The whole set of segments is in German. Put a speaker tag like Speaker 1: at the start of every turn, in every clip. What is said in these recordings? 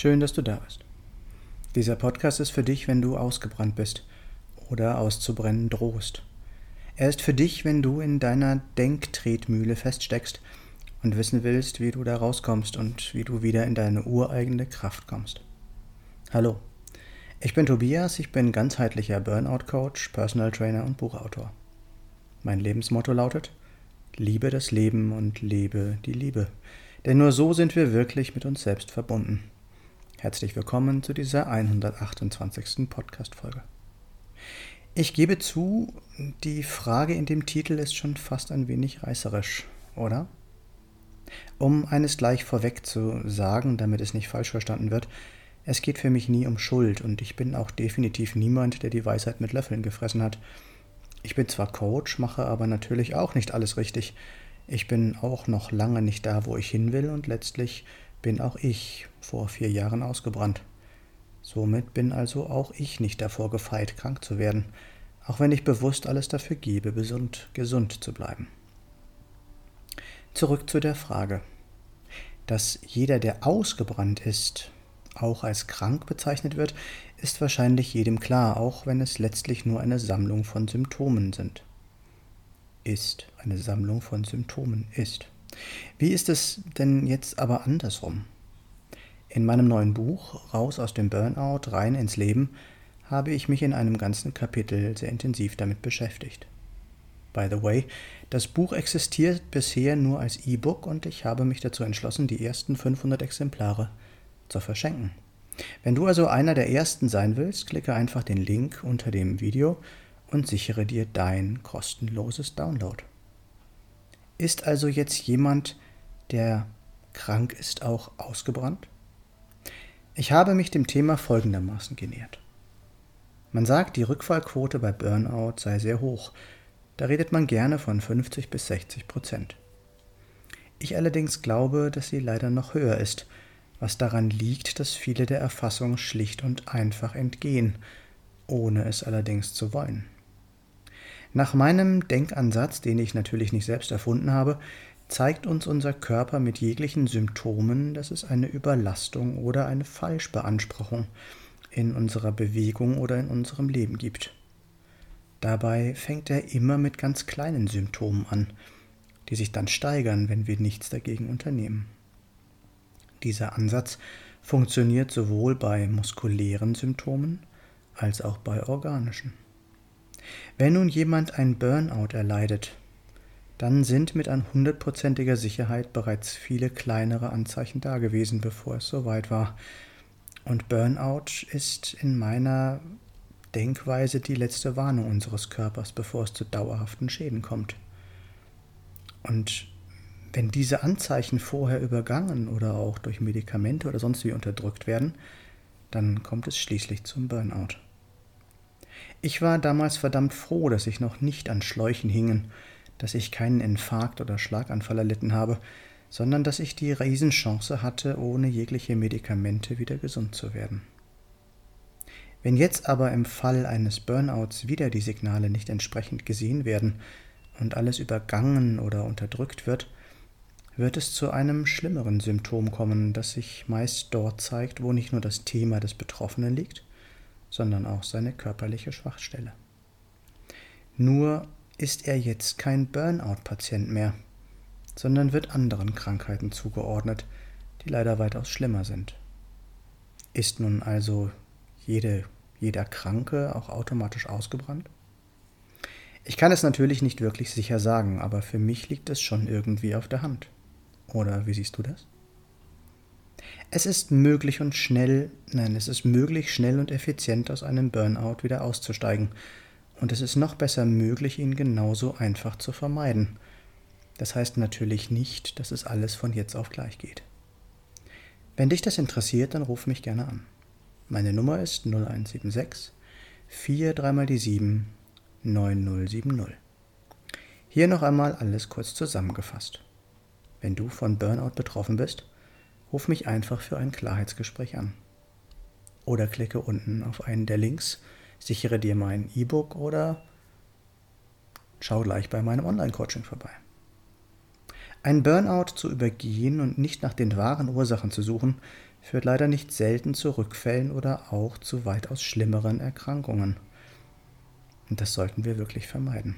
Speaker 1: Schön, dass du da bist. Dieser Podcast ist für dich, wenn du ausgebrannt bist oder auszubrennen drohst. Er ist für dich, wenn du in deiner Denktretmühle feststeckst und wissen willst, wie du da rauskommst und wie du wieder in deine ureigene Kraft kommst. Hallo, ich bin Tobias, ich bin ganzheitlicher Burnout-Coach, Personal Trainer und Buchautor. Mein Lebensmotto lautet, liebe das Leben und lebe die Liebe. Denn nur so sind wir wirklich mit uns selbst verbunden. Herzlich willkommen zu dieser 128. Podcast-Folge. Ich gebe zu, die Frage in dem Titel ist schon fast ein wenig reißerisch, oder? Um eines gleich vorweg zu sagen, damit es nicht falsch verstanden wird, es geht für mich nie um Schuld und ich bin auch definitiv niemand, der die Weisheit mit Löffeln gefressen hat. Ich bin zwar Coach, mache aber natürlich auch nicht alles richtig. Ich bin auch noch lange nicht da, wo ich hin will und letztlich bin auch ich vor vier Jahren ausgebrannt. Somit bin also auch ich nicht davor gefeit, krank zu werden, auch wenn ich bewusst alles dafür gebe, gesund, gesund zu bleiben. Zurück zu der Frage. Dass jeder, der ausgebrannt ist, auch als krank bezeichnet wird, ist wahrscheinlich jedem klar, auch wenn es letztlich nur eine Sammlung von Symptomen sind. Ist eine Sammlung von Symptomen ist. Wie ist es denn jetzt aber andersrum? In meinem neuen Buch Raus aus dem Burnout, rein ins Leben habe ich mich in einem ganzen Kapitel sehr intensiv damit beschäftigt. By the way, das Buch existiert bisher nur als E-Book und ich habe mich dazu entschlossen, die ersten 500 Exemplare zu verschenken. Wenn du also einer der ersten sein willst, klicke einfach den Link unter dem Video und sichere dir dein kostenloses Download. Ist also jetzt jemand, der krank ist, auch ausgebrannt? Ich habe mich dem Thema folgendermaßen genähert. Man sagt, die Rückfallquote bei Burnout sei sehr hoch. Da redet man gerne von 50 bis 60 Prozent. Ich allerdings glaube, dass sie leider noch höher ist, was daran liegt, dass viele der Erfassung schlicht und einfach entgehen, ohne es allerdings zu wollen. Nach meinem Denkansatz, den ich natürlich nicht selbst erfunden habe, zeigt uns unser Körper mit jeglichen Symptomen, dass es eine Überlastung oder eine Falschbeanspruchung in unserer Bewegung oder in unserem Leben gibt. Dabei fängt er immer mit ganz kleinen Symptomen an, die sich dann steigern, wenn wir nichts dagegen unternehmen. Dieser Ansatz funktioniert sowohl bei muskulären Symptomen als auch bei organischen. Wenn nun jemand ein Burnout erleidet, dann sind mit an hundertprozentiger Sicherheit bereits viele kleinere Anzeichen dagewesen, bevor es soweit war. Und Burnout ist in meiner Denkweise die letzte Warnung unseres Körpers, bevor es zu dauerhaften Schäden kommt. Und wenn diese Anzeichen vorher übergangen oder auch durch Medikamente oder sonst wie unterdrückt werden, dann kommt es schließlich zum Burnout. Ich war damals verdammt froh, dass ich noch nicht an Schläuchen hingen, dass ich keinen Infarkt oder Schlaganfall erlitten habe, sondern dass ich die Riesenchance hatte, ohne jegliche Medikamente wieder gesund zu werden. Wenn jetzt aber im Fall eines Burnouts wieder die Signale nicht entsprechend gesehen werden und alles übergangen oder unterdrückt wird, wird es zu einem schlimmeren Symptom kommen, das sich meist dort zeigt, wo nicht nur das Thema des Betroffenen liegt, sondern auch seine körperliche Schwachstelle. Nur ist er jetzt kein Burnout-Patient mehr, sondern wird anderen Krankheiten zugeordnet, die leider weitaus schlimmer sind. Ist nun also jede, jeder Kranke auch automatisch ausgebrannt? Ich kann es natürlich nicht wirklich sicher sagen, aber für mich liegt es schon irgendwie auf der Hand. Oder wie siehst du das? Es ist möglich und schnell, nein, es ist möglich, schnell und effizient aus einem Burnout wieder auszusteigen. Und es ist noch besser möglich, ihn genauso einfach zu vermeiden. Das heißt natürlich nicht, dass es alles von jetzt auf gleich geht. Wenn dich das interessiert, dann ruf mich gerne an. Meine Nummer ist 0176 4 3 mal die 7 9070. Hier noch einmal alles kurz zusammengefasst. Wenn du von Burnout betroffen bist, ruf mich einfach für ein Klarheitsgespräch an. Oder klicke unten auf einen der Links, sichere dir mein E-Book oder schau gleich bei meinem Online-Coaching vorbei. Ein Burnout zu übergehen und nicht nach den wahren Ursachen zu suchen, führt leider nicht selten zu Rückfällen oder auch zu weitaus schlimmeren Erkrankungen. Und das sollten wir wirklich vermeiden.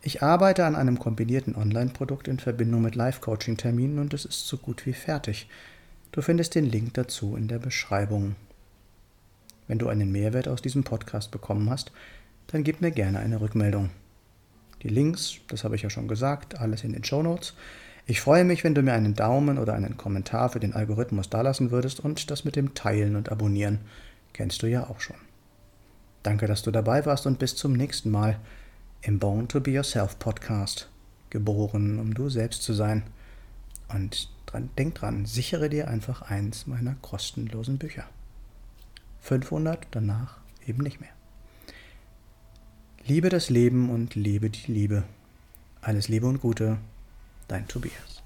Speaker 1: Ich arbeite an einem kombinierten Online-Produkt in Verbindung mit Live-Coaching-Terminen und es ist so gut wie fertig. Du findest den Link dazu in der Beschreibung. Wenn du einen Mehrwert aus diesem Podcast bekommen hast, dann gib mir gerne eine Rückmeldung. Die Links, das habe ich ja schon gesagt, alles in den Show Notes. Ich freue mich, wenn du mir einen Daumen oder einen Kommentar für den Algorithmus dalassen würdest und das mit dem Teilen und Abonnieren kennst du ja auch schon. Danke, dass du dabei warst und bis zum nächsten Mal im Born to Be Yourself Podcast. Geboren, um du selbst zu sein. Und dran, denk dran, sichere dir einfach eins meiner kostenlosen Bücher. 500, danach eben nicht mehr. Liebe das Leben und lebe die Liebe. Alles Liebe und Gute, dein Tobias.